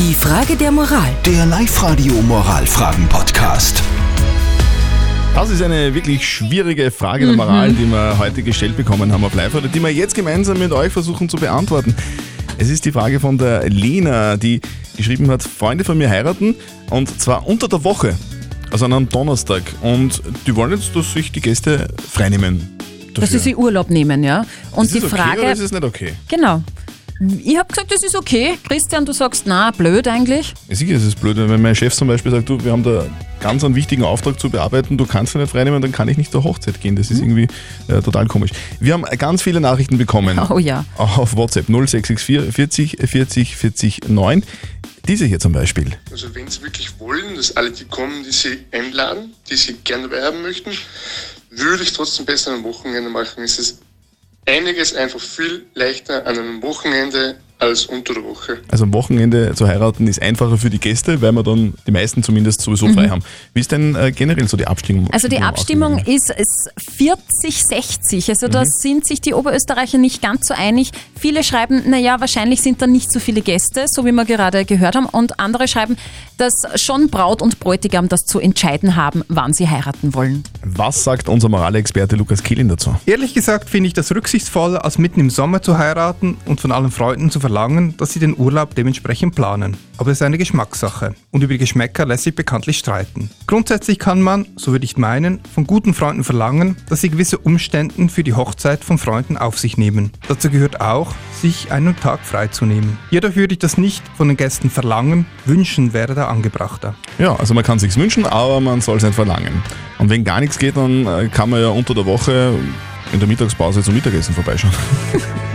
Die Frage der Moral. Der Live-Radio Moralfragen-Podcast. Das ist eine wirklich schwierige Frage der Moral, die wir heute gestellt bekommen haben auf live oder die wir jetzt gemeinsam mit euch versuchen zu beantworten. Es ist die Frage von der Lena, die geschrieben hat, Freunde von mir heiraten und zwar unter der Woche, also an einem Donnerstag. Und die wollen jetzt, dass sich die Gäste freinehmen. Dafür. Dass sie sich Urlaub nehmen, ja. Und ist die das Frage. okay oder ist es nicht okay? genau. Ich habe gesagt, das ist okay. Christian, du sagst, na, blöd eigentlich. Ja, sicher ist es blöd, wenn mein Chef zum Beispiel sagt, du, wir haben da ganz einen wichtigen Auftrag zu bearbeiten, du kannst ihn nicht freinehmen, dann kann ich nicht zur Hochzeit gehen. Das ist irgendwie äh, total komisch. Wir haben ganz viele Nachrichten bekommen. Oh ja. Auf WhatsApp 0664 40 40 40 9. Diese hier zum Beispiel. Also wenn Sie wirklich wollen, dass alle die kommen, die Sie einladen, die Sie gerne dabei haben möchten, würde ich trotzdem besser am Wochenende machen. Es ist einiges einfach viel leichter an einem Wochenende als unter der Woche. Also am Wochenende zu heiraten ist einfacher für die Gäste, weil wir dann die meisten zumindest sowieso frei haben. Wie ist denn äh, generell so die Abstimmung? Mhm. Also die Abstimmung ist, ist 40-60. Also da sind sich die Oberösterreicher nicht ganz so einig. Viele schreiben, naja, wahrscheinlich sind da nicht so viele Gäste, so wie wir gerade gehört haben. Und andere schreiben, dass schon Braut und Bräutigam das zu entscheiden haben, wann sie heiraten wollen. Was sagt unser Moralexperte Lukas Kehlin dazu? Ehrlich gesagt finde ich das rücksichtsvoller, als mitten im Sommer zu heiraten und von allen Freunden zu verlangen, dass sie den Urlaub dementsprechend planen. Aber es ist eine Geschmackssache und über die Geschmäcker lässt sich bekanntlich streiten. Grundsätzlich kann man, so würde ich meinen, von guten Freunden verlangen, dass sie gewisse Umständen für die Hochzeit von Freunden auf sich nehmen. Dazu gehört auch, sich einen Tag freizunehmen. Jedoch würde ich das nicht von den Gästen verlangen, wünschen wäre da angebrachter. Ja, also man kann sich's wünschen, aber man soll es nicht verlangen. Und wenn gar nichts geht, dann äh, kann man ja unter der Woche in der Mittagspause zum Mittagessen vorbeischauen.